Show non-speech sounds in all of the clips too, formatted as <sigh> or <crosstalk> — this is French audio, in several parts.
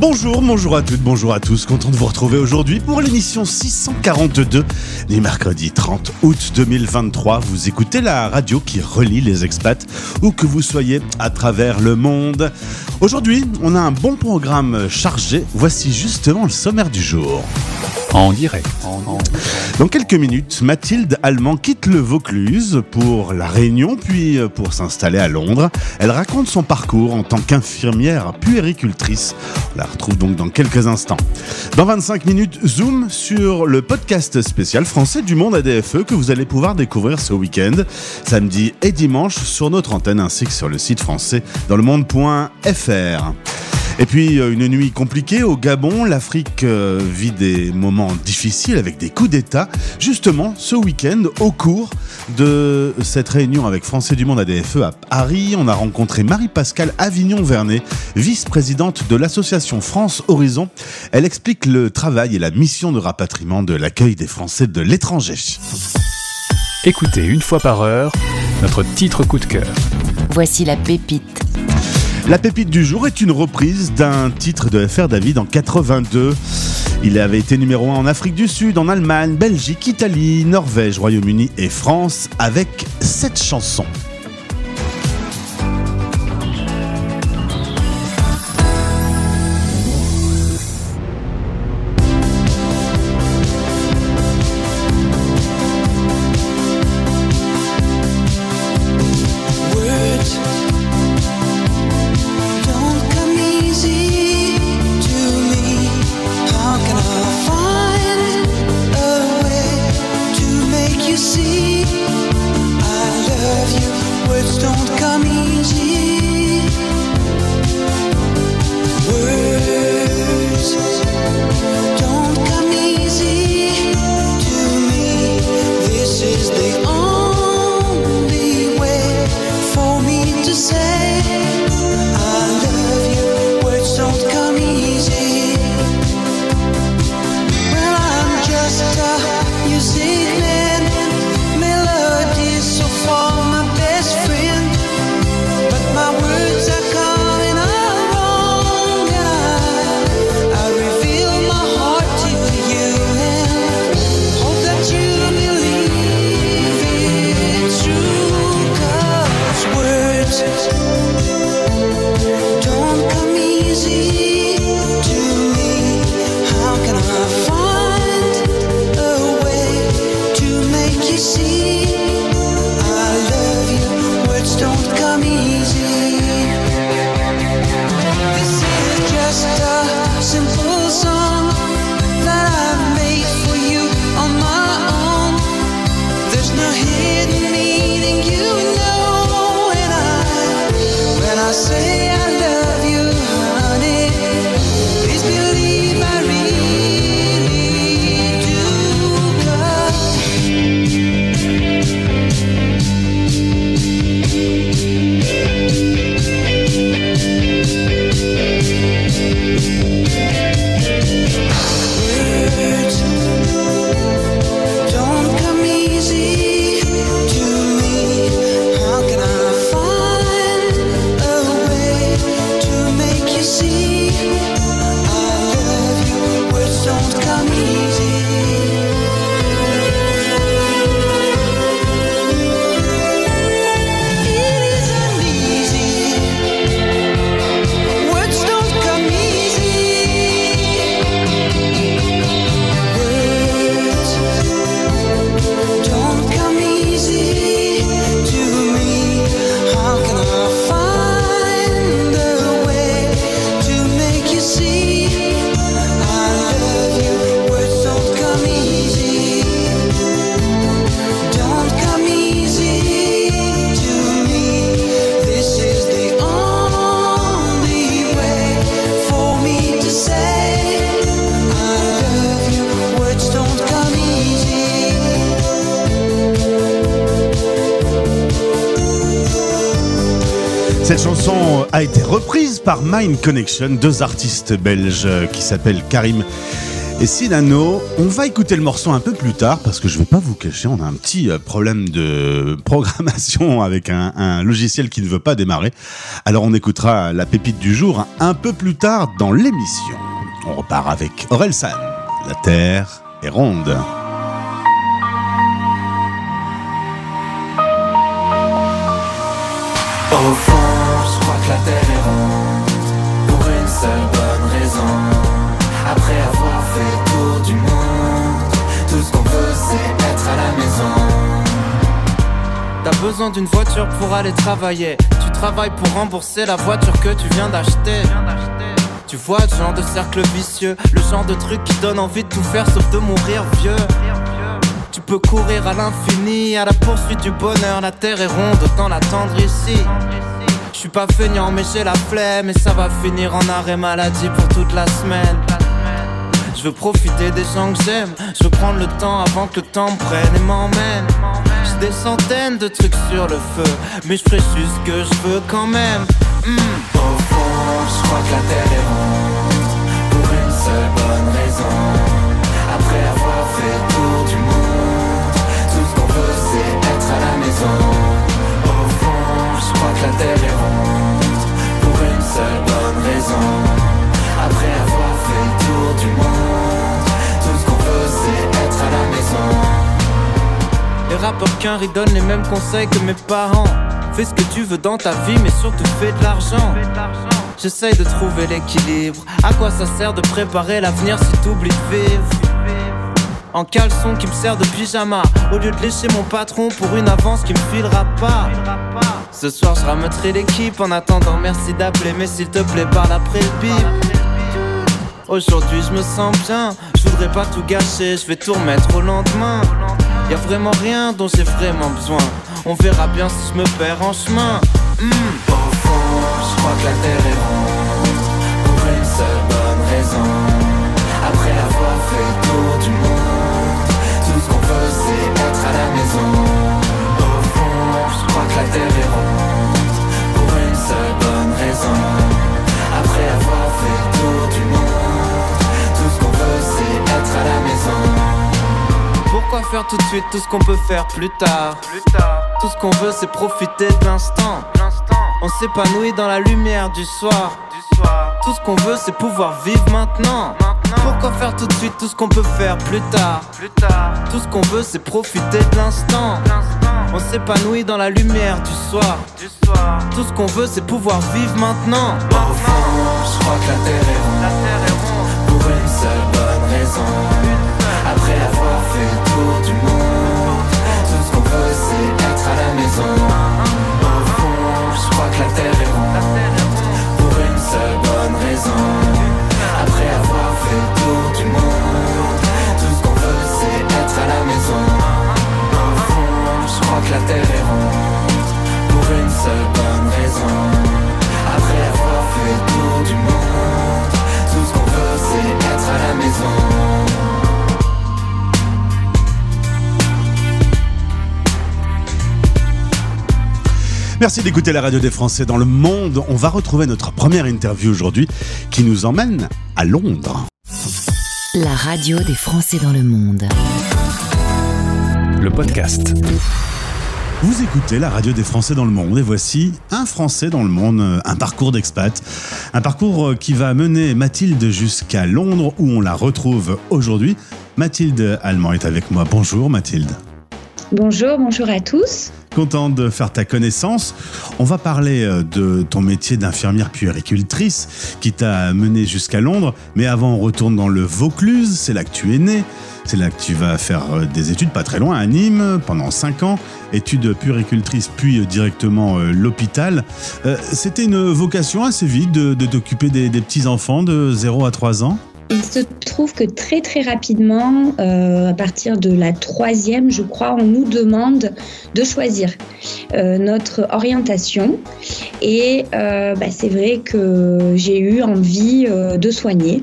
Bonjour, bonjour à toutes, bonjour à tous. Content de vous retrouver aujourd'hui pour l'émission 642 du mercredi 30 août 2023. Vous écoutez la radio qui relie les expats où que vous soyez à travers le monde. Aujourd'hui, on a un bon programme chargé. Voici justement le sommaire du jour. En direct. Dans quelques minutes, Mathilde Allemand quitte le Vaucluse pour la Réunion, puis pour s'installer à Londres. Elle raconte son parcours en tant qu'infirmière puéricultrice. On la retrouve donc dans quelques instants. Dans 25 minutes, zoom sur le podcast spécial français du monde ADFE que vous allez pouvoir découvrir ce week-end, samedi et dimanche sur notre antenne ainsi que sur le site français dans le monde.fr. Et puis euh, une nuit compliquée au Gabon, l'Afrique euh, vit des moments difficiles avec des coups d'État. Justement, ce week-end, au cours de cette réunion avec Français du Monde ADFE à Paris, on a rencontré Marie-Pascale Avignon-Vernet, vice-présidente de l'association France Horizon. Elle explique le travail et la mission de rapatriement de l'accueil des Français de l'étranger. Écoutez une fois par heure notre titre coup de cœur. Voici la pépite. La pépite du jour est une reprise d'un titre de FR David en 82. Il avait été numéro 1 en Afrique du Sud, en Allemagne, Belgique, Italie, Norvège, Royaume-Uni et France avec cette chanson. Cette chanson a été reprise par Mind Connection, deux artistes belges qui s'appellent Karim et Sinano. On va écouter le morceau un peu plus tard parce que je vais pas vous cacher, on a un petit euh, problème de <laughs> programmation avec un, logiciel qui ne veut pas démarrer. Alors on écoutera la pépite du jour un peu plus tard dans l'émission. On repart avec Aurel San. La Terre est ronde. D'une voiture pour aller travailler Tu travailles pour rembourser la voiture que tu viens d'acheter Tu vois le genre de cercle vicieux Le genre de truc qui donne envie de tout faire sauf de mourir vieux tu peux courir à l'infini, à la poursuite du bonheur. La terre est ronde, autant l'attendre ici. Je suis pas feignant, mais j'ai la flemme. Et ça va finir en arrêt maladie pour toute la semaine. Je veux profiter des gens que j'aime. Je veux prendre le temps avant que le temps me prenne et m'emmène. Des centaines de trucs sur le feu. Mais je ce que je veux quand même. Hmm. Au fond, je crois que la terre est ronde. Pour une seule bonne raison. Après avoir fait tour du monde, tout ce qu'on veut c'est être à la maison. Au fond, je crois que la terre est ronde. Pour une seule bonne raison. Après avoir fait le tour du monde, rappeurs qu'un donnent les mêmes conseils que mes parents. Fais ce que tu veux dans ta vie, mais surtout fais de l'argent. J'essaye de trouver l'équilibre. À quoi ça sert de préparer l'avenir si t'oublies de vivre? En caleçon qui me sert de pyjama. Au lieu de lécher mon patron pour une avance qui me filera pas. Ce soir je rameuterai l'équipe En attendant. Merci d'appeler Mais s'il te plaît parle après le bip. Aujourd'hui je me sens bien. Je voudrais pas tout gâcher. Je vais tout remettre au lendemain Y a vraiment rien dont j'ai vraiment besoin. On verra bien si je me perds en chemin. Hmm. Au fond je crois que la terre est ronde Pour une seule bonne raison. Après avoir fait tour du monde Tout ce qu'on veut c'est être à la maison. Au fond je crois que la terre est ronde Pour une seule bonne raison. Après avoir fait tour du monde Tout ce qu'on veut c'est être à la maison pourquoi faire tout de suite tout ce qu'on peut faire plus tard. Tout ce qu'on veut c'est profiter de l'instant. On s'épanouit dans la lumière du soir. Tout ce qu'on veut c'est pouvoir vivre maintenant. Pourquoi faire tout de suite tout ce qu'on peut faire plus tard? Tout ce qu'on veut c'est profiter de l'instant. On s'épanouit dans la lumière du soir. Tout ce qu'on veut c'est pouvoir vivre maintenant. Je crois que la terre est ronde. Pour une seule bonne raison Tout ce qu'on veut c'est être à la maison. Au fond je crois que la terre est ronde. Pour une seule bonne raison Merci d'écouter la radio des Français dans le monde. On va retrouver notre première interview aujourd'hui qui nous emmène à Londres. La radio des Français dans le monde. Le podcast. Vous écoutez la radio des Français dans le monde et voici un Français dans le monde, un parcours d'expat. Un parcours euh, qui va mener Mathilde jusqu'à Londres où on la retrouve aujourd'hui. Mathilde Allemand est avec moi. Bonjour Mathilde. Bonjour, bonjour à tous. Content de faire ta connaissance. On va parler euh, de ton métier d'infirmière puéricultrice qui t'a mené jusqu'à Londres. Mais avant, on retourne dans le Vaucluse. C'est là que tu es né. C'est là que tu vas faire euh, des études pas très loin à Nîmes pendant 5 ans. Études puéricultrice puis euh, directement l'hôpital. C'était une vocation assez vite de, t'occuper des, des petits-enfants de 0 à 3 ans? Il se trouve que très très rapidement, euh, à partir de la troisième, je crois, on nous demande de choisir euh, notre orientation. Et euh, bah, c'est vrai que j'ai eu envie de soigner.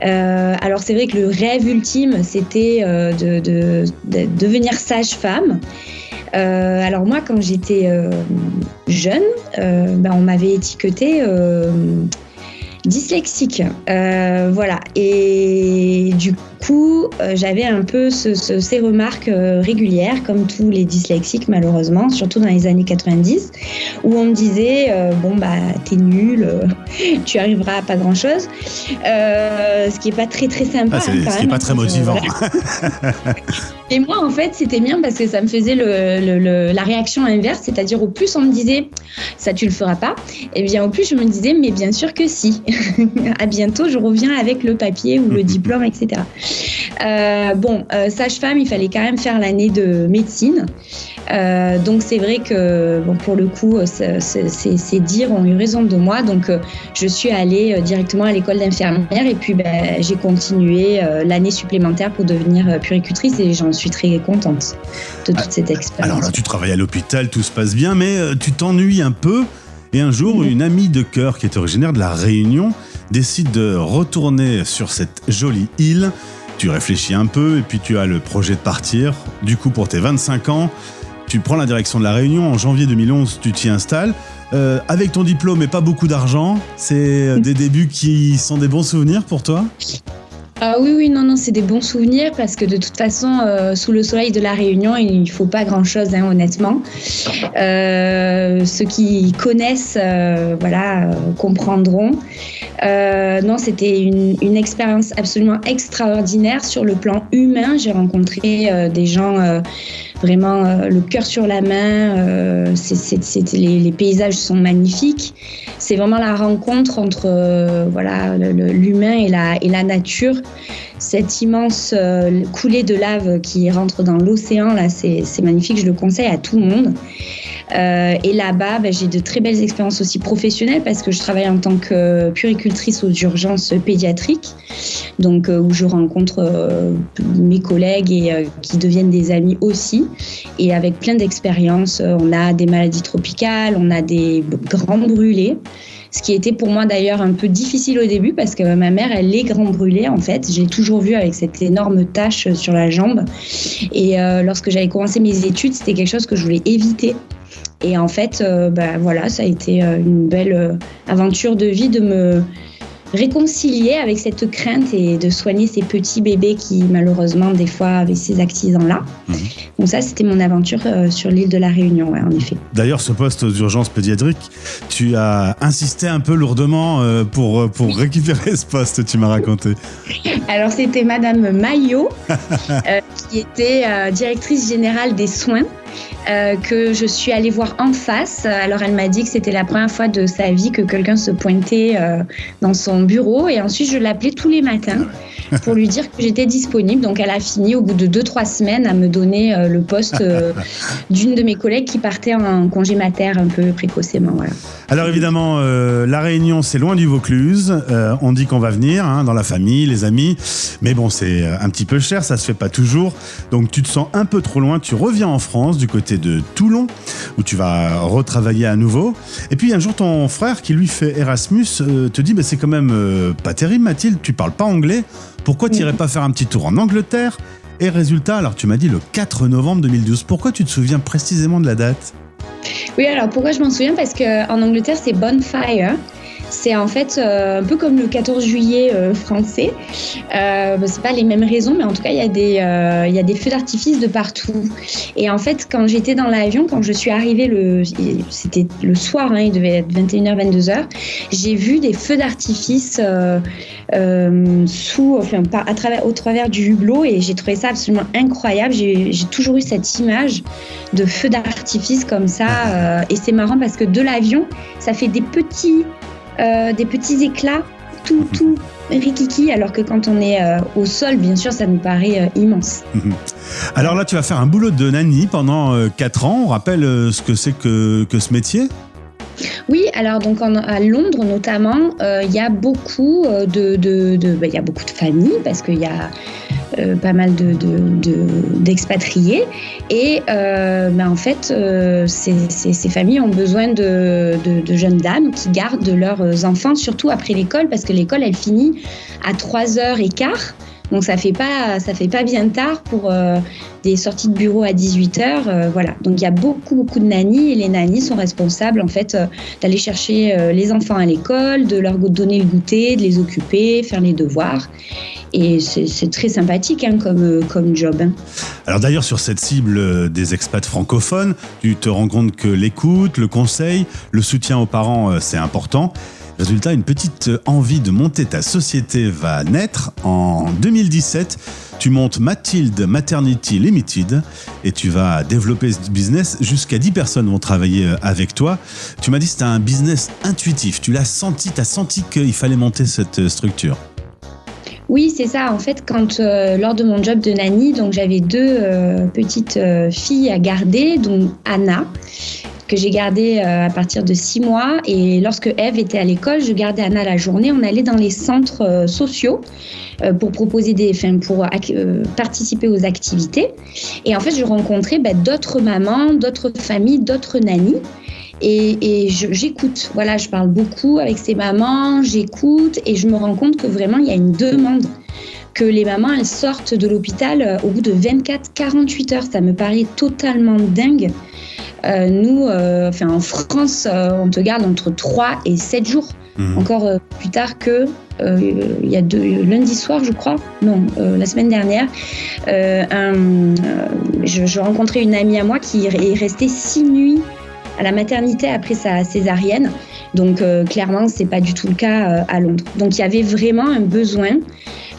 Alors c'est vrai que le rêve ultime, c'était de, de- de devenir sage-femme. Alors moi, quand j'étais jeune, ben, on m'avait étiqueté dyslexique. Euh, voilà. Et du coup, euh, j'avais un peu ce- ce- ces remarques euh, régulières, comme tous les dyslexiques malheureusement, surtout dans les années 90, où on me disait euh, bon bah t'es nul, euh, <laughs> tu arriveras à pas grand chose, ce qui est pas très très sympa. Ah, c'est- hein, ce qui est pas très motivant. <laughs> Et moi, en fait, c'était bien parce que ça me faisait le, le- le- la réaction inverse, c'est-à-dire au plus on me disait ça tu le feras pas, et bien au plus je me disais mais bien sûr que si. <laughs> à bientôt, je reviens avec le papier ou le diplôme, etc. Euh, bon, euh, sage-femme, il fallait quand même faire l'année de médecine. Euh, donc c'est vrai que bon, pour le coup, ces dires ont eu raison de moi. Donc je suis allée directement à l'école d'infirmière et puis ben, j'ai continué l'année supplémentaire pour devenir puricultrice et j'en suis très contente de toute cette expérience. Alors là, tu travailles à l'hôpital, tout se passe bien, mais tu t'ennuies un peu. Et un jour, une amie de cœur qui est originaire de La Réunion décide de retourner sur cette jolie île. Tu réfléchis un peu et puis tu as le projet de partir. Du coup, pour tes 25 ans, tu prends la direction de La Réunion. En janvier 2011, tu t'y installes. Euh, avec ton diplôme et pas beaucoup d'argent, c'est euh, des débuts qui sont des bons souvenirs pour toi? Ah oui, oui, non, non, c'est des bons souvenirs parce que de toute façon, euh, sous le soleil de la Réunion, il ne faut pas grand-chose, hein, honnêtement. Euh, ceux qui connaissent, euh, voilà, comprendront. Non, c'était une, expérience absolument extraordinaire sur le plan humain. J'ai rencontré des gens vraiment euh, le cœur sur la main. euh, les, paysages sont magnifiques. C'est vraiment la rencontre entre euh, voilà l'humain et la, et la nature. Cette immense euh, coulée de lave qui rentre dans l'océan, là, c'est magnifique. Je le conseille à tout le monde. Euh, et là-bas, ben, j'ai de très belles expériences aussi professionnelles parce que je travaille en tant que puricultrice aux urgences pédiatriques, donc euh, où je rencontre euh, mes collègues et euh, qui deviennent des amis aussi. Et avec plein d'expériences, euh, on a des maladies tropicales, on a des grands brûlés. Ce qui était pour moi d'ailleurs un peu difficile au début parce que ma mère, elle est grand brûlée en fait. J'ai toujours vu avec cette énorme tache sur la jambe. Et euh, lorsque j'avais commencé mes études, c'était quelque chose que je voulais éviter. Et en fait, euh, bah, voilà, ça a été euh, une belle euh, aventure de vie de me réconcilier avec cette crainte et de soigner ces petits bébés qui malheureusement des fois avaient ces accidents-là. Mhm. Donc ça, c'était mon aventure euh, sur l'île de la Réunion, ouais, en effet. D'ailleurs, ce poste aux urgences pédiatriques, tu as insisté un peu lourdement euh, pour, pour récupérer ce poste, tu m'as raconté. Alors c'était Madame Maillot, <laughs> euh, qui était euh, directrice générale des soins, euh, que je suis allée voir en face. Alors elle m'a dit que c'était la première fois de sa vie que quelqu'un se pointait euh, dans son bureau et ensuite je l'appelais tous les matins pour lui dire que j'étais disponible. Donc elle a fini au bout de 2-3 semaines à me donner euh, le poste d'une de mes collègues qui partait en congé mater un peu précocement. Alors évidemment, la Réunion, c'est loin du Vaucluse. On dit qu'on va venir hein, dans la famille, les amis. Mais bon, c'est un petit peu cher, ça se fait pas toujours. Donc tu te sens un peu trop loin. Tu reviens en France, du côté de Toulon, où tu vas retravailler à nouveau. Et puis un jour, ton frère, qui lui fait Erasmus, euh, te dit, bah, c'est quand même euh, pas terrible, Mathilde, tu parles pas anglais. Pourquoi tu irais pas faire un petit tour en Angleterre? Et résultat, alors tu m'as dit le 4 novembre 2012. Pourquoi tu te souviens précisément de la date? Oui, alors pourquoi je m'en souviens? Parce qu'en Angleterre, c'est Bonfire. C'est en fait euh, un peu comme le 14 juillet euh, français. Euh, bah, c'est pas les mêmes raisons, mais en tout cas, il y, a des, il y a des feux d'artifice de partout. Et en fait, quand j'étais dans l'avion, quand je suis arrivée, le, c'était le soir, hein, il devait être 21h, 22h, j'ai vu des feux d'artifice sous, enfin, à travers, au travers du hublot et j'ai trouvé ça absolument incroyable. J'ai j'ai toujours eu cette image de feux d'artifice comme ça. euh, et c'est marrant parce que de l'avion, ça fait des petits, euh, des petits éclats, tout, tout rikiki, alors que quand on est euh, au sol, bien sûr, ça nous paraît euh, immense. Alors là, tu vas faire un boulot de nanny pendant 4 ans. On rappelle ce que c'est que, que ce métier? Oui, alors donc en- à Londres notamment, euh, il y a beaucoup de, de, de- il y a beaucoup de familles parce qu'il y a euh, pas mal de, de- d'expatriés. Et euh, bah, en fait euh, ces, familles ont besoin de- de jeunes dames qui gardent leurs enfants surtout après l'école parce que l'école elle finit à 3h15 Donc ça fait pas ça fait pas bien tard pour euh, des sorties de bureau à 18 h voilà. Donc il y a beaucoup beaucoup de nannies et les nannies sont responsables en fait euh, d'aller chercher euh, les enfants à l'école, de leur donner le goûter, de les occuper, faire les devoirs. Et c'est très sympathique hein, comme, euh, comme job. hein. Alors d'ailleurs, sur cette cible euh, des expats francophones, tu te rends compte que l'écoute, le conseil, le soutien aux parents, euh, c'est important. Résultat, une petite envie de monter ta société va naître. En 2017, tu montes Mathilde Maternity Limited et tu vas développer ce business. Jusqu'à 10 personnes vont travailler euh, avec toi. Tu m'as dit que c'était un business intuitif. Tu l'as senti, tu as senti qu'il fallait monter cette euh, structure? Oui, c'est ça. En fait, quand euh, lors de mon job de nanny, donc j'avais deux petites filles à garder, dont Anna que j'ai gardée euh, à partir de six mois. Et lorsque Eve était à l'école, je gardais Anna la journée. On allait dans les centres euh, sociaux euh, pour proposer des, enfin, pour participer aux activités. Et en fait, je rencontrais bah, d'autres mamans, d'autres familles, d'autres nannies. Et, et j'écoute. Voilà, je parle beaucoup avec ces mamans, j'écoute et je me rends compte que vraiment il y a une demande que les mamans elles sortent de l'hôpital au bout de 24-48 heures. Ça me paraît totalement dingue. Euh, nous, euh, enfin en France, euh, on te garde entre 3 et 7 jours. Mhm. Encore plus tard que il y a deux, lundi soir, je crois, non, la semaine dernière, un, je, je rencontrais une amie à moi qui est restée six nuits à la maternité après sa césarienne. Donc euh, clairement, c'est pas du tout le cas euh, à Londres. Donc il y avait vraiment un besoin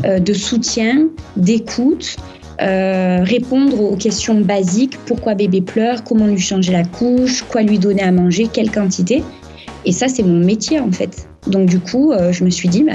euh, de soutien, d'écoute, euh, répondre aux questions basiques pourquoi bébé pleure, comment lui changer la couche, quoi lui donner à manger, quelle quantité? Et ça, c'est mon métier en fait. Donc du coup, euh, je me suis dit, bah,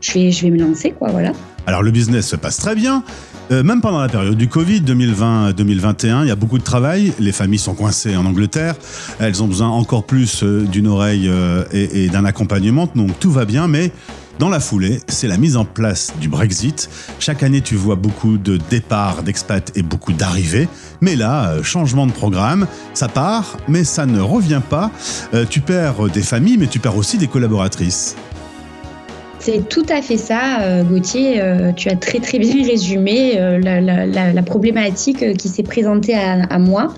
je vais, me lancer quoi, voilà. Alors le business se passe très bien. Euh, même pendant la période du Covid 2020-2021, il y a beaucoup de travail. Les familles sont coincées en Angleterre. Elles ont besoin encore plus d'une oreille et d'un accompagnement. Donc tout va bien, mais dans la foulée, c'est la mise en place du Brexit. Chaque année, tu vois beaucoup de départs d'expats et beaucoup d'arrivées. Mais là, euh, changement de programme, ça part, mais ça ne revient pas. Euh, tu perds des familles, mais tu perds aussi des collaboratrices. C'est tout à fait ça, euh, Gauthier. Tu as très très bien résumé la, problématique qui s'est présentée à, moi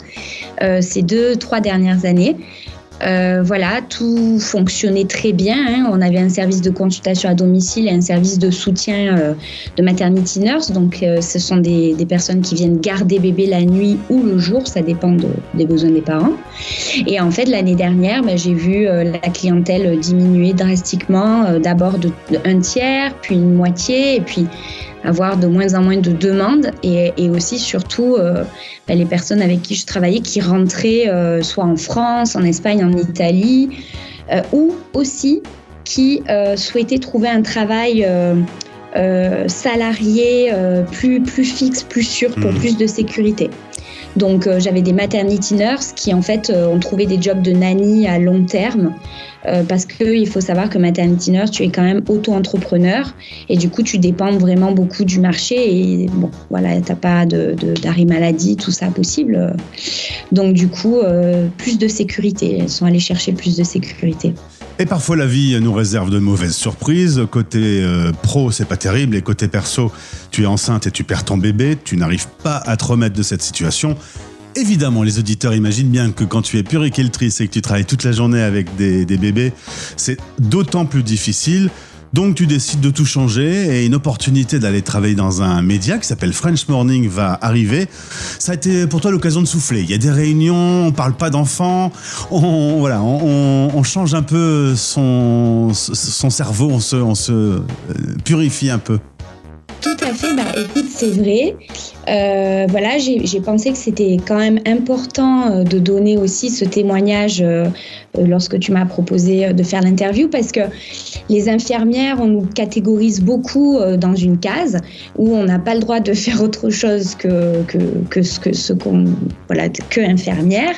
ces deux, trois dernières années. Euh, voilà, tout fonctionnait très bien. hein. On avait un service de consultation à domicile et un service de soutien euh, de maternity nurse. Donc, euh, ce sont des, personnes qui viennent garder bébé la nuit ou le jour, ça dépend de- des besoins des parents. Et en fait, l'année dernière, bah, j'ai vu la clientèle diminuer drastiquement, d'abord de, de un tiers, puis une moitié, et puis avoir de moins en moins de demandes, et, et aussi surtout euh, bah, les personnes avec qui je travaillais qui rentraient euh, soit en France, en Espagne, en Italie, euh, ou aussi qui souhaitaient trouver un travail salarié plus, plus fixe, plus sûr, pour Mhm. plus de sécurité. Donc euh, j'avais des maternity nurses qui en fait euh, ont trouvé des jobs de nanny à long terme euh, parce que il faut savoir que maternity nurse tu es quand même auto-entrepreneur et du coup tu dépends vraiment beaucoup du marché et bon voilà t'as pas de d'arrêt maladie tout ça possible. Donc du coup plus de sécurité. Elles sont allées chercher plus de sécurité Et parfois la vie nous réserve de mauvaises surprises. Côté euh, pro, c'est pas terrible. Et côté perso, tu es enceinte et tu perds ton bébé. Tu n'arrives pas à te remettre de cette situation. Évidemment, les auditeurs imaginent bien que quand tu es puricultrice et que tu travailles toute la journée avec des, des bébés, c'est d'autant plus difficile. Donc tu décides de tout changer et une opportunité d'aller travailler dans un média qui s'appelle French Morning va arriver. Ça a été pour toi l'occasion de souffler. Il y a des réunions, on parle pas d'enfants, on, voilà, on, on- change un peu son, son cerveau, on se, on se euh, purifie un peu. Tout à fait, bah écoute, c'est vrai. Euh, voilà, j'ai pensé que c'était quand même important euh, de donner aussi ce témoignage euh, lorsque tu m'as proposé de faire l'interview parce que les infirmières, on nous catégorise beaucoup dans une case où on n'a pas le droit de <laughs> faire autre chose que, que, ce que ce qu'on voilà que infirmière.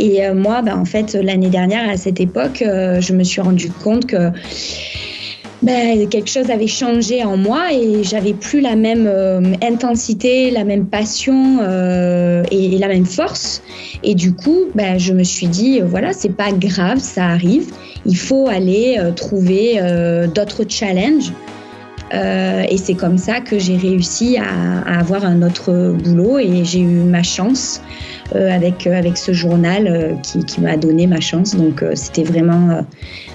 Et moi, bah, en fait, l'année dernière à cette époque, je me suis rendu compte que ben, quelque chose avait changé en moi et j'avais plus la même euh, intensité, la même passion euh, et, la même force. Et du coup, ben, je me suis dit, euh, voilà, c'est pas grave, ça arrive. Il faut aller euh, trouver d'autres challenges Euh, et c'est comme ça que j'ai réussi à, avoir un autre boulot et j'ai eu ma chance euh, avec, euh, avec ce journal qui, m'a donné ma chance. Donc c'était vraiment,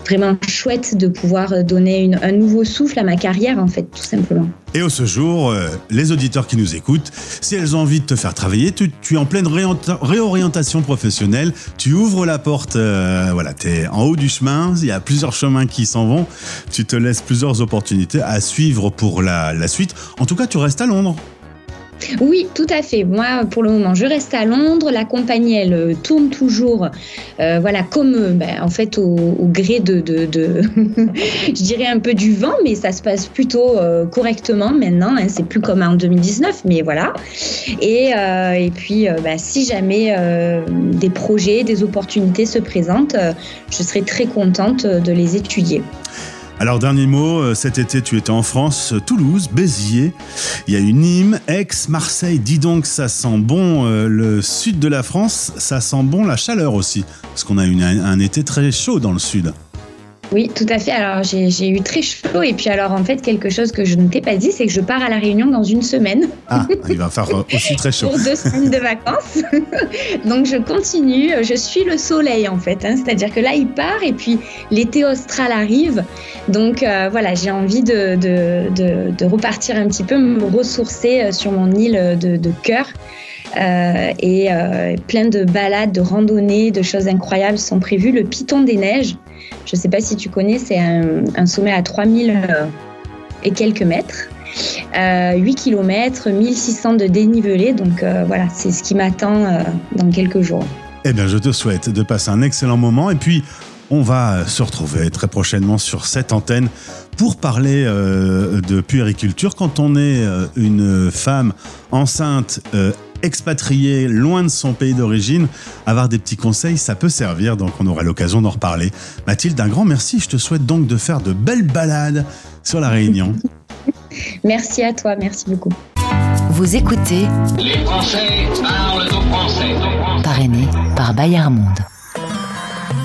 vraiment chouette de pouvoir donner un nouveau souffle à ma carrière, en fait, tout simplement. Et au ce jour, euh, les auditeurs qui nous écoutent, si elles ont envie de te faire travailler, tu, es en pleine réorienta- réorientation professionnelle, tu ouvres la porte, euh, voilà, tu es en haut du chemin, il y a plusieurs chemins qui s'en vont, tu te laisses plusieurs opportunités à suivre pour la, la suite. En tout cas, tu restes à Londres. Oui, tout à fait. Moi, pour le moment, je reste à Londres. La compagnie, elle euh, tourne toujours, euh, voilà, comme euh, ben, en fait au, gré de, <laughs> je dirais un peu du vent, mais ça se passe plutôt correctement maintenant. hein. C'est plus comme en 2019, mais voilà. Et, puis, ben, si jamais des projets, des opportunités se présentent, je serai très contente de les étudier. Alors, dernier mot, euh, cet été, tu étais en France, euh, Toulouse, Béziers, il y a eu Nîmes, Aix, Marseille. Dis donc, ça sent bon euh, le sud de la France, ça sent bon la chaleur aussi, parce qu'on a eu un, un été très chaud dans le sud. Oui, tout à fait. Alors, j'ai eu très chaud. Et puis, alors, en fait, quelque chose que je ne t'ai pas dit, c'est que je pars à La Réunion dans une semaine Ah, il va faire euh, aussi très chaud. pour deux semaines de vacances. <laughs> Donc, je continue. Je suis le soleil, en fait. hein. C'est-à-dire que là, il part et puis l'été austral arrive. Donc, euh, voilà, j'ai envie de, de, de, de repartir un petit peu, me ressourcer euh, sur mon île de, de cœur. Euh, et euh, plein de balades, de randonnées, de choses incroyables sont prévues. Le Piton des Neiges, je ne sais pas si tu connais, c'est un, sommet à 3000 euh, et quelques mètres. Euh, 8 km, 1600 de dénivelé. Donc voilà, c'est ce qui m'attend dans quelques jours. Eh bien, je te souhaite de passer un excellent moment et puis on va se retrouver très prochainement sur cette antenne pour parler de puériculture. Quand on est une femme enceinte, expatriée, loin de son pays d'origine, avoir des petits conseils, ça peut servir, donc on aura l'occasion d'en reparler. Mathilde, un grand merci. Je te souhaite donc de faire de belles balades sur la Réunion. <laughs> Merci à toi, merci beaucoup. Vous écoutez Les Français parlent aux Français. parrainé par Bayard Monde.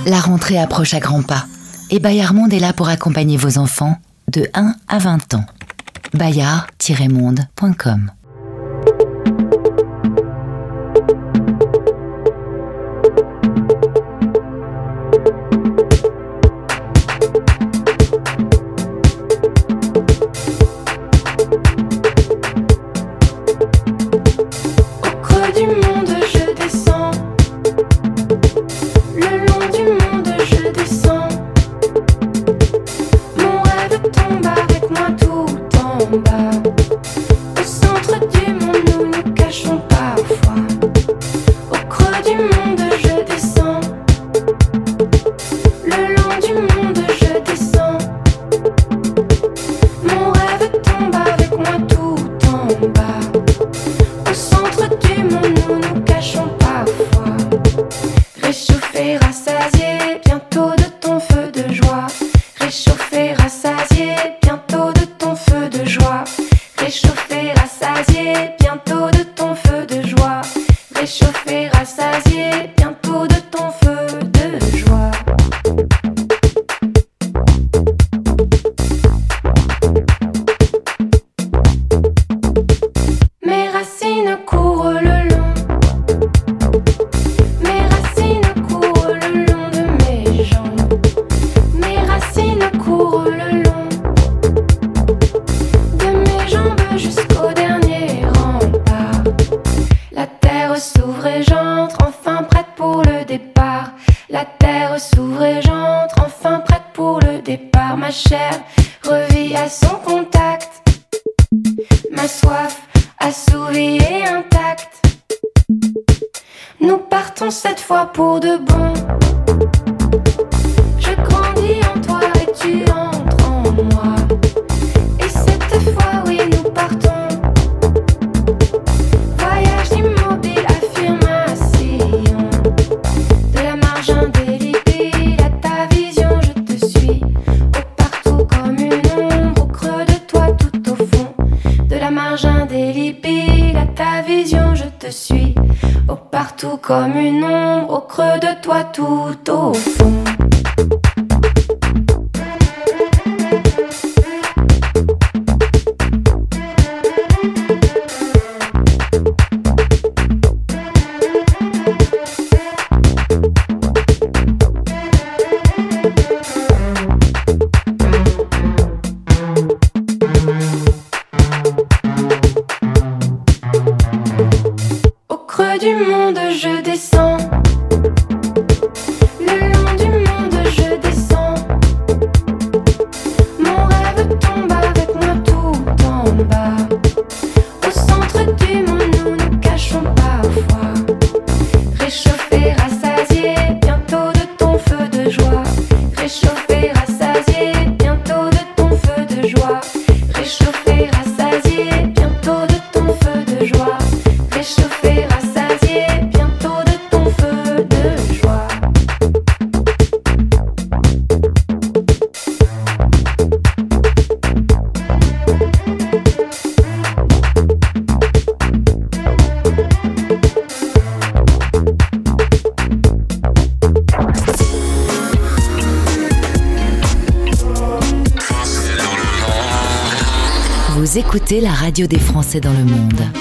La rentrée approche à grands pas et Bayard Monde est là pour accompagner vos enfants de 1 à 20 ans. bayard-monde.com pour de radio des Français dans le monde.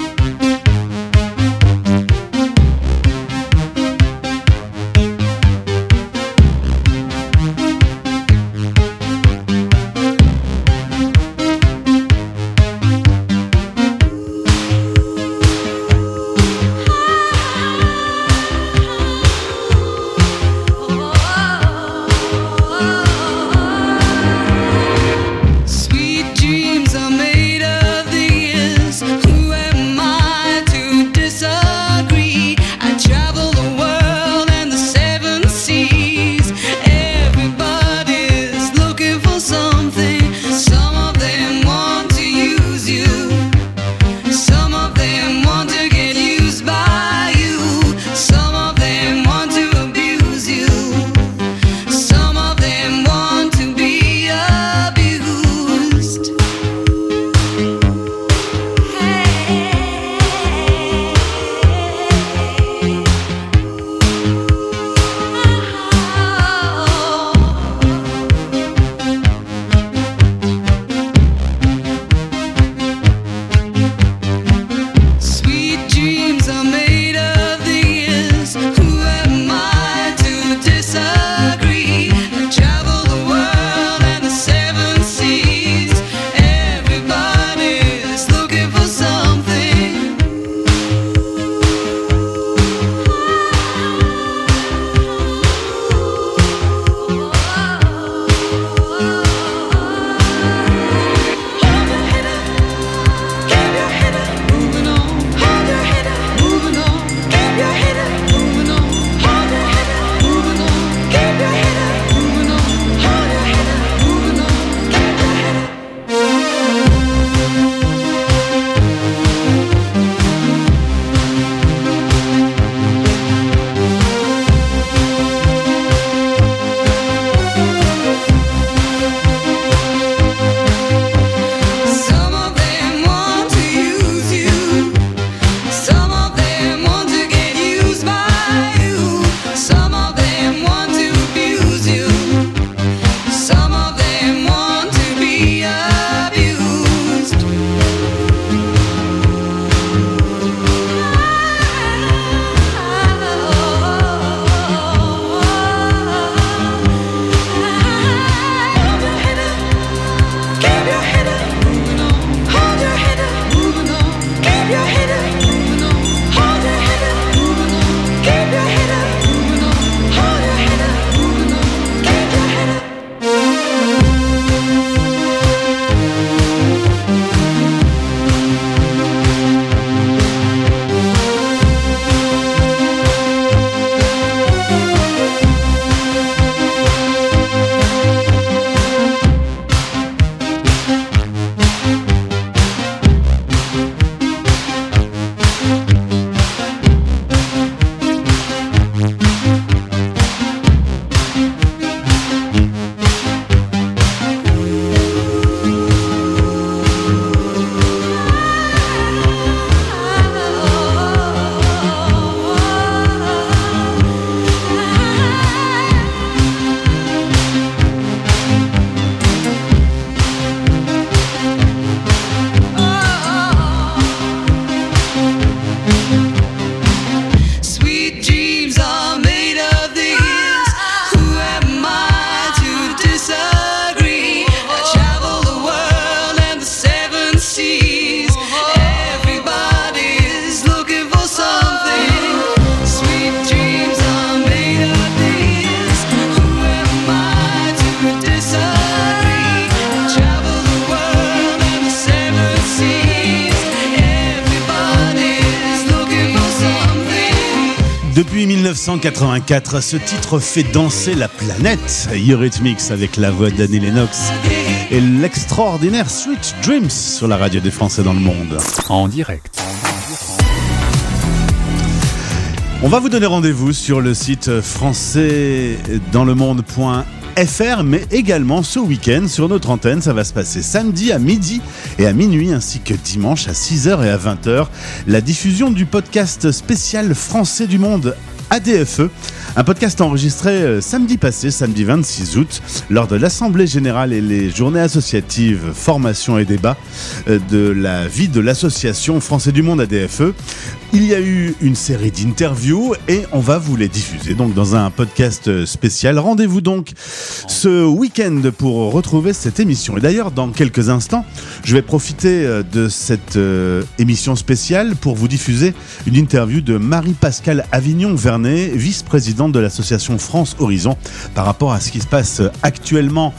ce titre fait danser la planète. Eurythmics avec la voix d'Annie Lennox et l'extraordinaire Sweet Dreams sur la radio des Français dans le monde. En direct. On va vous donner rendez-vous sur le site françaisdanslemonde.fr, mais également ce week-end sur notre antenne. Ça va se passer samedi à midi et à minuit, ainsi que dimanche à 6h et à 20h. La diffusion du podcast spécial Français du Monde ADFE, un podcast enregistré euh, samedi passé, samedi 26 août, lors de l'Assemblée Générale et les Journées Associatives Formation et Débat euh, de la vie de l'Association Français du Monde ADFE. Il y a eu une série d'interviews et on va vous les diffuser donc dans un podcast spécial. Rendez-vous donc ce week-end pour retrouver cette émission. Et d'ailleurs, dans quelques instants, je vais profiter euh, de cette euh, émission spéciale pour vous diffuser une interview de Marie-Pascale Avignon-Vernet, vice-présidente de l'association France Horizon, par rapport à ce qui se passe actuellement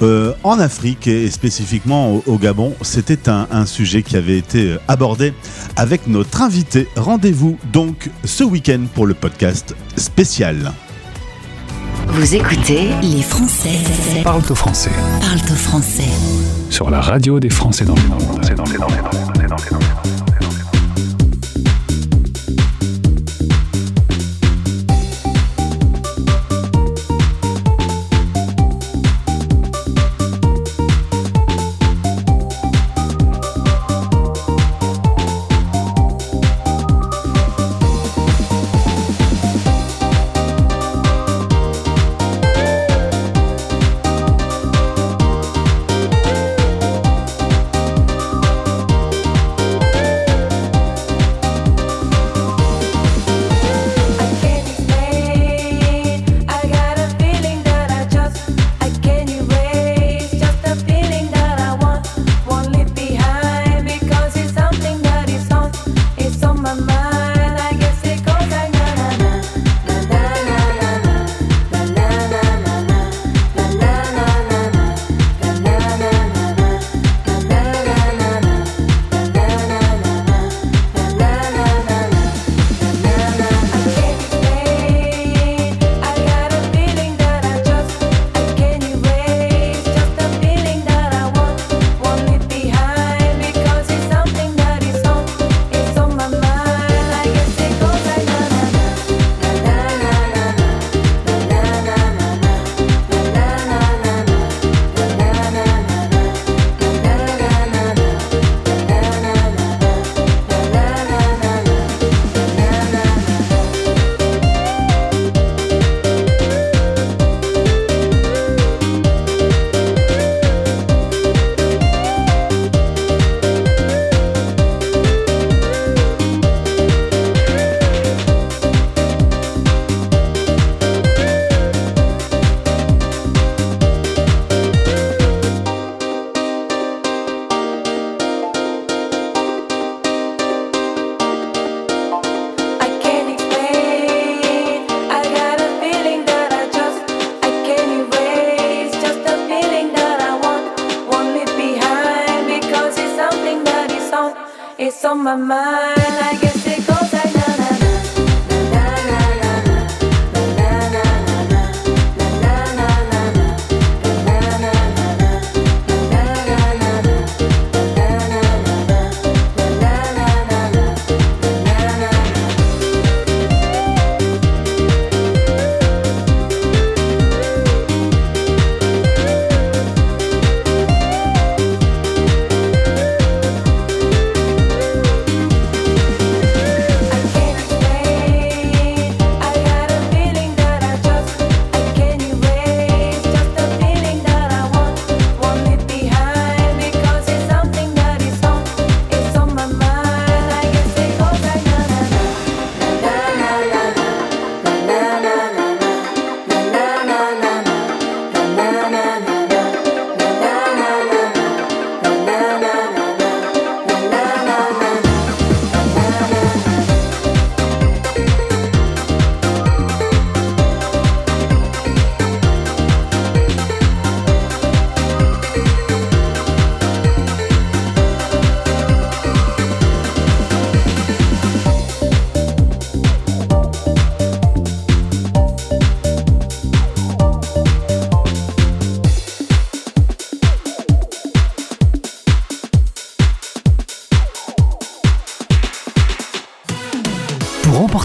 euh, en Afrique et spécifiquement au, Gabon. C'était un, sujet qui avait été abordé avec notre invité. Rendez-vous donc ce week-end pour le podcast spécial. Vous écoutez Les Français Parle au français parlent au français. sur la radio des Français dans le monde.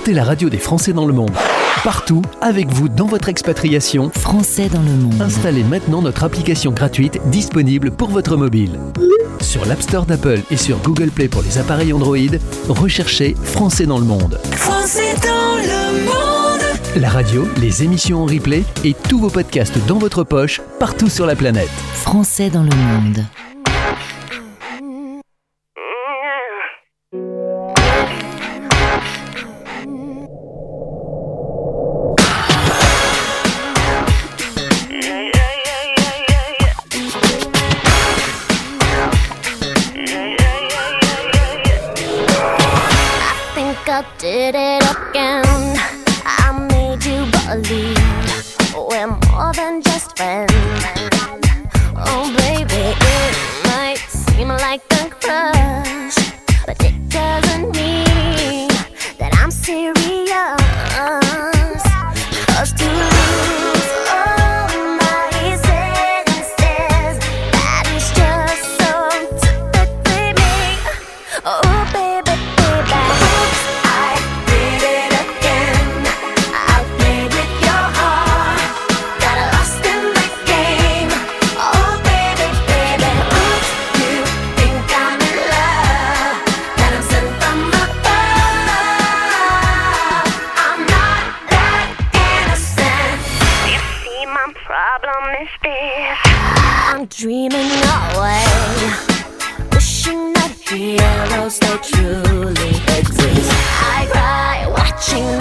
Emporter la radio des Français dans le monde, partout, avec vous dans votre expatriation, Français dans le monde. installez maintenant notre application gratuite disponible pour votre mobile. Sur l'App Store d'Apple et sur Google Play pour les appareils Android, recherchez Français dans le monde. Français dans le monde. La radio, les émissions en replay et tous vos podcasts dans votre poche, partout sur la planète. Français dans le monde. Heroes they truly exist. I cry watching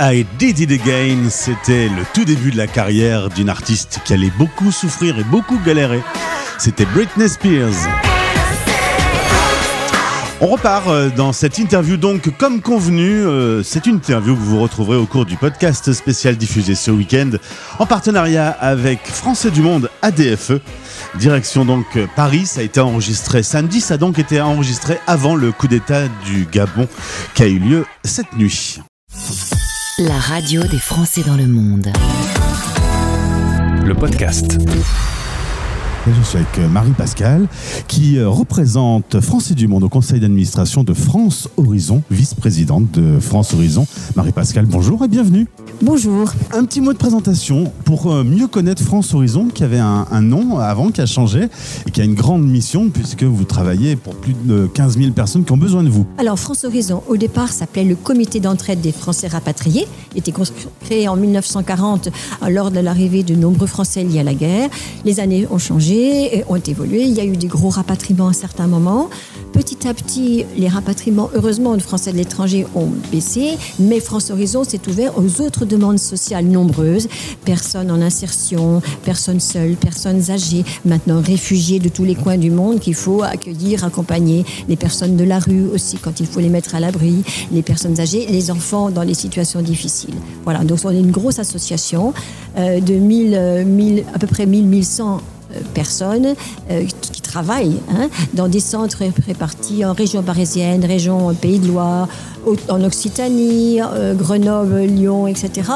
I did it again. C'était le tout début de la carrière d'une artiste qui allait beaucoup souffrir et beaucoup galérer. C'était Britney Spears. On repart euh, dans cette interview donc comme convenu. euh, C'est une interview que vous retrouverez au cours du podcast spécial diffusé ce week-end en partenariat avec Français du Monde ADFE. Direction donc Paris, ça a été enregistré samedi, ça a donc été enregistré avant le coup d'État du Gabon qui a eu lieu cette nuit. La radio des Français dans le monde. Le podcast. Je suis avec euh, Marie Pascal, qui euh, représente Français du Monde au conseil d'administration de France Horizon, vice-présidente de France Horizon. Marie Pascal, bonjour et bienvenue. Bonjour. Un petit mot de présentation pour euh, mieux connaître France Horizon, qui avait un, un nom avant, qui a changé et qui a une grande mission puisque vous travaillez pour plus de 15 000 personnes qui ont besoin de vous. Alors, France Horizon, au départ, s'appelait le Comité d'entraide des Français rapatriés. Il était créé en 1940 euh, lors de l'arrivée de nombreux Français liés à la guerre. Les années ont changé, ont évolué. Il y a eu des gros rapatriements à certains moments. Petit à petit, les rapatriements, heureusement, de Français de l'étranger ont baissé, mais France Horizon s'est ouvert aux autres demandes sociales nombreuses. Personnes en insertion, personnes seules, personnes âgées, maintenant réfugiés de tous les coins du monde qu'il faut accueillir, accompagner. Les personnes de la rue aussi, quand il faut les mettre à l'abri, les personnes âgées, les enfants dans les situations difficiles. Voilà, donc on est une grosse association euh, de 1000, euh, 1000, à peu près 1000, 1100 euh, personnes euh, qui travaillent hein, dans des centres répartis en région parisienne, région Pays de Loire, en Occitanie, euh, Grenoble, Lyon, etc.,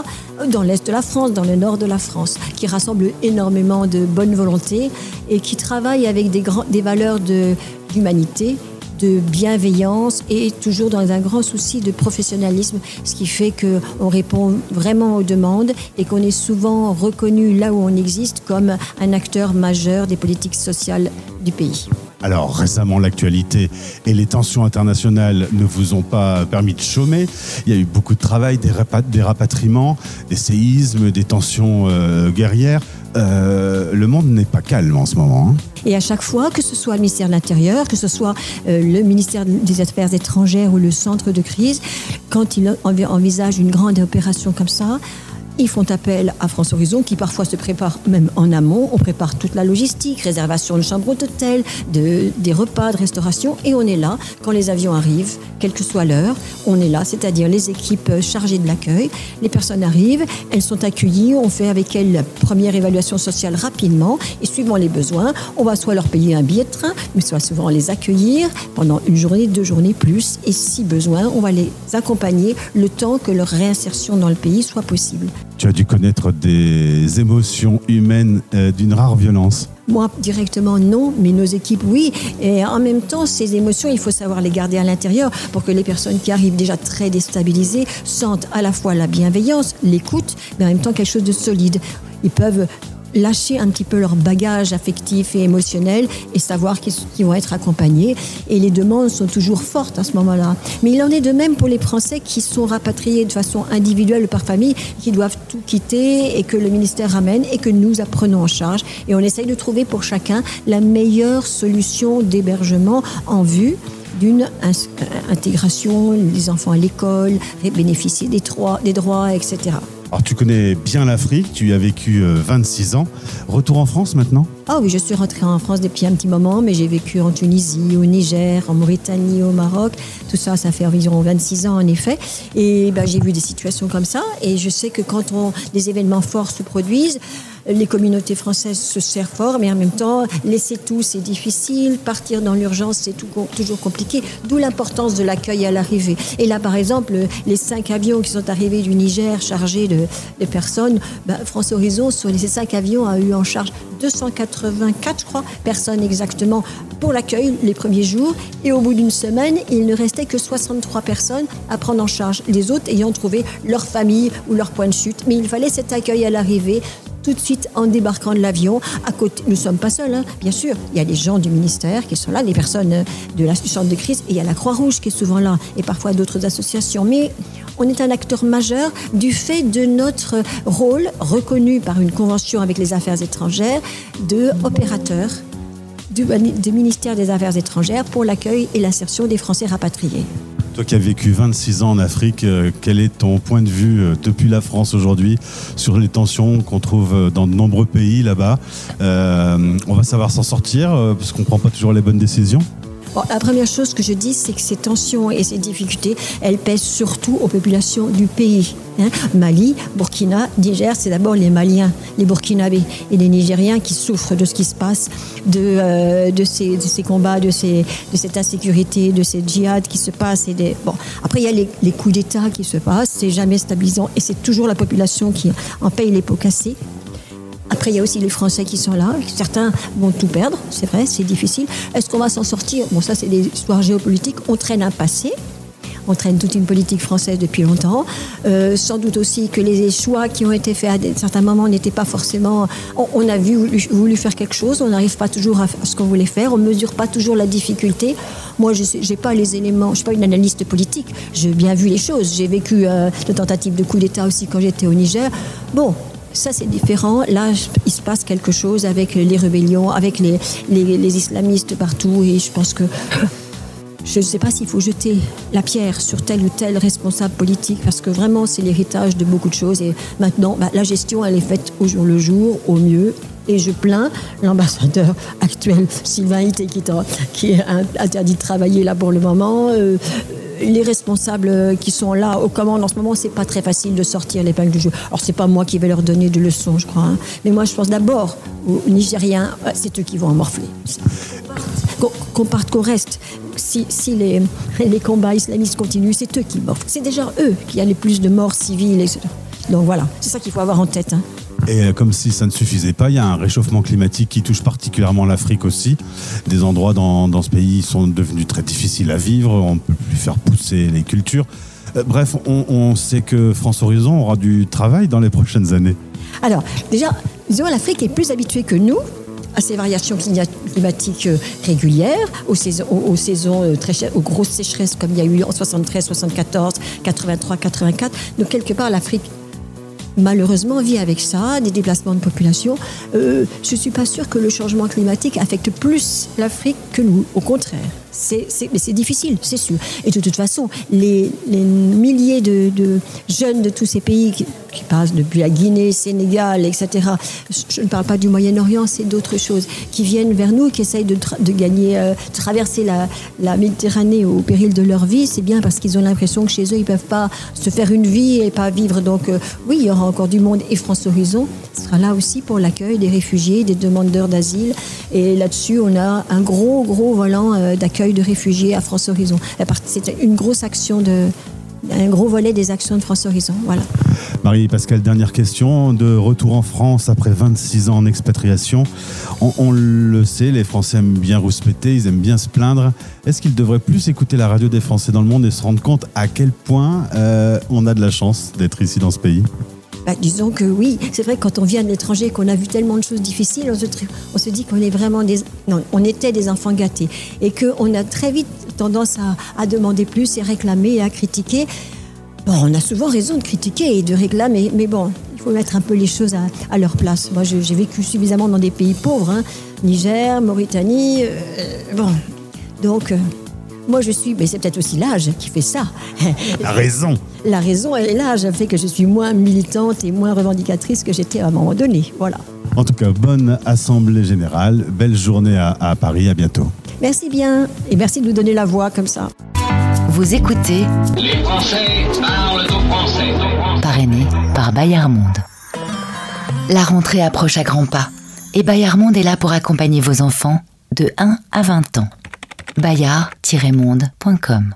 dans l'est de la France, dans le nord de la France, qui rassemblent énormément de bonne volonté et qui travaillent avec des, des valeurs d'humanité, bienveillance et toujours dans un grand souci de professionnalisme, ce qui fait qu'on répond vraiment aux demandes et qu'on est souvent reconnu là où on existe comme un acteur majeur des politiques sociales du pays. Alors récemment, l'actualité et les tensions internationales ne vous ont pas permis de chômer. Il y a eu beaucoup de travail, des rapatriements, des séismes, des tensions euh, guerrières. Euh, le monde n'est pas calme en ce moment. hein. Et à chaque fois, que ce soit le ministère de l'Intérieur, que ce soit euh, le ministère des Affaires étrangères ou le centre de crise, quand ils envi- envisagent une grande opération comme ça, ils font appel à France Horizon qui parfois se prépare même en amont. On prépare toute la logistique, réservation de chambres d'hôtel, de, des repas, de restauration. Et on est là quand les avions arrivent, quelle que soit l'heure. On est là, c'est-à-dire les équipes euh, chargées de l'accueil. Les personnes arrivent, elles sont accueillies. On fait avec elles la première évaluation sociale rapidement. Et suivant les besoins, on va soit leur payer un billet de train, mais soit souvent les accueillir pendant une journée, deux journées plus. Et si besoin, on va les accompagner le temps que leur réinsertion dans le pays soit possible. Tu as dû connaître des émotions humaines euh, d'une rare violence. Moi, directement, non, mais nos équipes, oui. Et en même temps, ces émotions, il faut savoir les garder à l'intérieur pour que les personnes qui arrivent déjà très déstabilisées sentent à la fois la bienveillance, l'écoute, mais en même temps quelque chose de solide. Ils peuvent lâcher un petit peu leur bagage affectif et émotionnel et savoir qu'ils vont être accompagnés. Et les demandes sont toujours fortes à ce moment-là. Mais il en est de même pour les Français qui sont rapatriés de façon individuelle par famille, qui doivent tout quitter et que le ministère ramène et que nous apprenons en charge. Et on essaye de trouver pour chacun la meilleure solution d'hébergement en vue d'une euh, intégration, les enfants à l'école, bénéficier des des droits etc. Alors tu connais bien l'Afrique, tu y as vécu euh, 26 ans. Retour en France maintenant? Ah oui, je suis rentrée en France depuis un petit moment, mais j'ai vécu en Tunisie, au Niger, en Mauritanie, au Maroc. Tout ça, ça fait environ 26 ans en effet. Et ben, j'ai vu des situations comme ça. Et je sais que quand on, des événements forts se produisent, les communautés françaises se serrent fort, mais en même temps, laisser tout, c'est difficile. Partir dans l'urgence, c'est toujours compliqué. D'où l'importance de l'accueil à l'arrivée. Et là, par exemple, les cinq avions qui sont arrivés du Niger chargés de, personnes, ben, France Horizon, sur les- cinq avions, a eu en charge 284, je crois, personnes exactement pour l'accueil les premiers jours. Et au bout d'une semaine, il ne restait que 63 personnes à prendre en charge, les autres ayant trouvé leur famille ou leur point de chute. Mais il fallait cet accueil à l'arrivée tout de suite en débarquant de l'avion. À côté, nous ne sommes pas seuls, hein, bien sûr. Il y a les gens du ministère qui sont là, les personnes euh, de centre de crise, et il y a la Croix-Rouge qui est souvent là, et parfois d'autres associations. Mais on est un acteur majeur du fait de notre rôle reconnu par une convention avec les affaires étrangères de du ministère des Affaires étrangères pour l'accueil et l'insertion des Français rapatriés. Toi qui as vécu 26 ans en Afrique, euh, quel est ton point de vue euh, depuis la France aujourd'hui sur les tensions qu'on trouve euh, dans de nombreux pays là-bas? On va savoir s'en sortir parce qu'on ne prend pas toujours les bonnes décisions La première chose que je dis, c'est que ces tensions et ces difficultés, elles pèsent surtout aux populations du pays. hein. Mali, Burkina, Niger, c'est d'abord les Maliens, les Burkinabés et les Nigériens qui souffrent de ce qui se passe, de, euh, ces, combats, de, cette insécurité, de ces djihad qui se passent. Et. Après, il y a les, les coups d'État qui se passent, c'est jamais stabilisant et c'est toujours la population qui en paye les pots cassés. Après, il y a aussi les Français qui sont là. Certains vont tout perdre, c'est vrai, c'est difficile. Est-ce qu'on va s'en sortir? Bon, ça, c'est des histoires géopolitiques. On traîne un passé. On traîne toute une politique française depuis longtemps. Euh, sans doute aussi que les choix qui ont été faits à certains moments n'étaient pas forcément. On, a vu, voulu, voulu faire quelque chose, on n'arrive pas toujours à, ce qu'on voulait faire, on mesure pas toujours la difficulté. Moi, je n'ai pas les éléments, je suis pas une analyste politique, j'ai bien vu les choses. J'ai vécu euh, de tentatives de coup d'État aussi quand j'étais au Niger. Bon, ça, c'est différent. Là, il se passe quelque chose avec les rébellions, avec les, les, islamistes partout. Et je pense que <laughs> je ne sais pas s'il faut jeter la pierre sur tel ou tel responsable politique, parce que vraiment, c'est l'héritage de beaucoup de choses. Et maintenant, bah, la gestion, elle est faite au jour le jour, au mieux. Et je plains l'ambassadeur actuel, Sylvain Ité, qui, est interdit de travailler là pour le moment. Euh, les responsables qui sont là aux commandes en ce moment, c'est pas très facile de sortir l'épingle du jeu. Alors c'est pas moi qui vais leur donner de leçons, je crois. hein. Mais moi, je pense d'abord aux Nigériens. Ouais, C'est eux qui vont en morfler. Qu'on- Qu'on parte, qu'on reste. Si, <laughs> les combats islamistes continuent, c'est eux qui morflent. C'est déjà eux qui a les plus de morts civiles. etc. Donc voilà, c'est ça qu'il faut avoir en tête. hein. Et euh, comme si ça ne suffisait pas, il y a un réchauffement climatique qui touche particulièrement l'Afrique aussi. Des endroits dans, dans ce pays sont devenus très difficiles à vivre, on ne peut plus faire pousser les cultures. Euh, Bref, on, sait que France Horizon aura du travail dans les prochaines années. Alors, déjà, disons, l'Afrique est plus habituée que nous à ces variations climatiques euh, régulières, aux saisons, aux, saisons très, aux grosses sécheresses comme il y a eu en 73, 74, 83, 84. Donc, quelque part, l'Afrique malheureusement vit avec ça, des déplacements de population. Euh, je ne suis pas sûre que le changement climatique affecte plus l'Afrique que nous. Au contraire, c'est difficile, c'est sûr. Et de toute façon, les, milliers de, jeunes de tous ces pays qui, passent depuis la Guinée, Sénégal, etc., je ne parle pas du Moyen-Orient, c'est d'autres choses, qui viennent vers nous, qui essayent de, gagner, euh, traverser la, la Méditerranée au péril de leur vie, c'est bien parce qu'ils ont l'impression que chez eux, ils ne peuvent pas se faire une vie et pas vivre. Donc euh, oui, il y aura encore du monde et France Horizon sera là aussi pour l'accueil des réfugiés, des demandeurs d'asile. Et là-dessus, on a un gros, gros volant euh, d'accueil de réfugiés à France Horizon. C'est une grosse action un gros volet des actions de France Horizon. Voilà. Marie-Pascale, dernière question. De retour en France après 26 ans en expatriation, on, on le sait, les Français aiment bien rouspéter, ils aiment bien se plaindre. Est-ce qu'ils devraient plus écouter la radio des Français dans le monde et se rendre compte à quel point euh, on a de la chance d'être ici dans ce pays? Bah, disons que oui, c'est vrai que quand on vient de l'étranger qu'on a vu tellement de choses difficiles, on se, on se dit qu'on est vraiment des... Non, on était des enfants gâtés. Et qu'on a très vite tendance à, à demander plus et réclamer et à critiquer. Bon, on a souvent raison de critiquer et de réclamer, mais bon, il faut mettre un peu les choses à, leur place. Moi, j'ai vécu suffisamment dans des pays pauvres, hein, Niger, Mauritanie, euh, bon. Donc, euh, moi, je suis... Mais c'est peut-être aussi l'âge qui fait ça. La raison La raison et l'âge fait que je suis moins militante et moins revendicatrice que j'étais à un moment donné. Voilà. En tout cas, bonne Assemblée Générale, belle journée à, à Paris, à bientôt. Merci bien et merci de nous donner la voix comme ça. Vous écoutez Les Français parlent aux Français. Parrainé par Bayard Monde. La rentrée approche à grands pas et Bayard Monde est là pour accompagner vos enfants de 1 à 20 ans. bayard-monde.com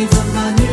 你问吧你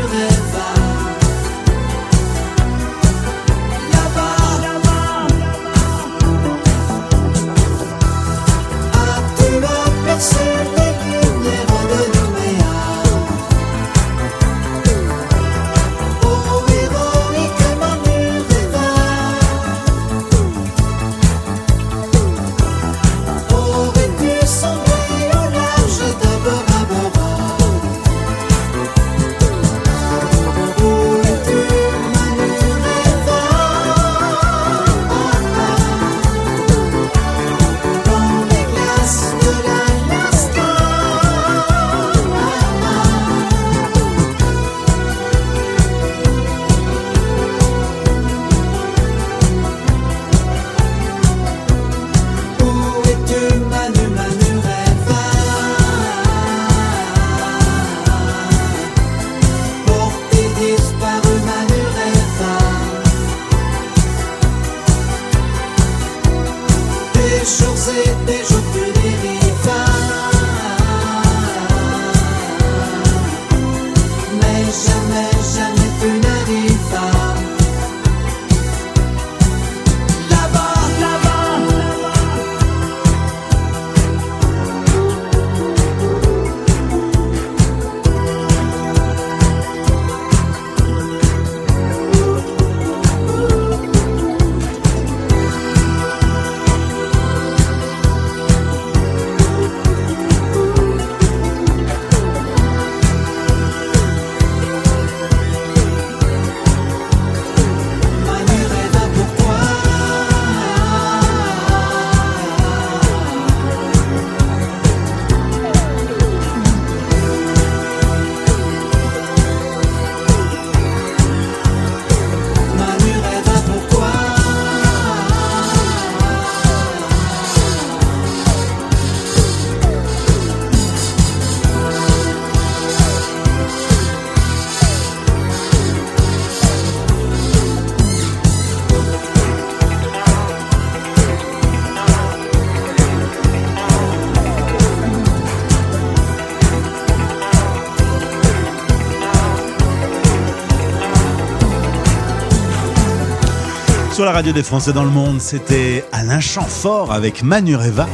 la radio des Français dans le monde, c'était Alain Chamfort avec Manureva.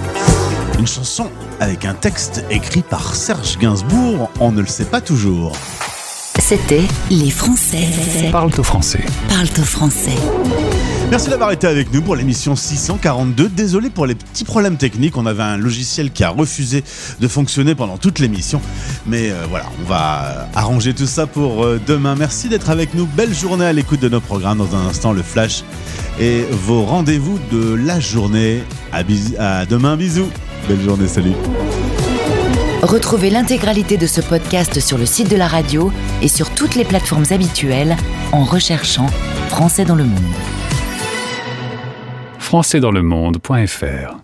Une chanson avec un texte écrit par Serge Gainsbourg, on ne le sait pas toujours. C'était Les Français. Parle au français. Parle au français. Merci d'avoir été avec nous pour l'émission 642. Désolé pour les petits problèmes techniques. On avait un logiciel qui a refusé de fonctionner pendant toute l'émission. Mais euh, voilà, on va arranger tout ça pour euh, demain. Merci d'être avec nous. Belle journée à l'écoute de nos programmes. Dans un instant, le flash et vos rendez-vous de la journée. À, bis- à demain, bisous. Belle journée, salut. Retrouvez l'intégralité de ce podcast sur le site de la radio et sur toutes les plateformes habituelles en recherchant Français dans le monde. françaisdanslemonde.fr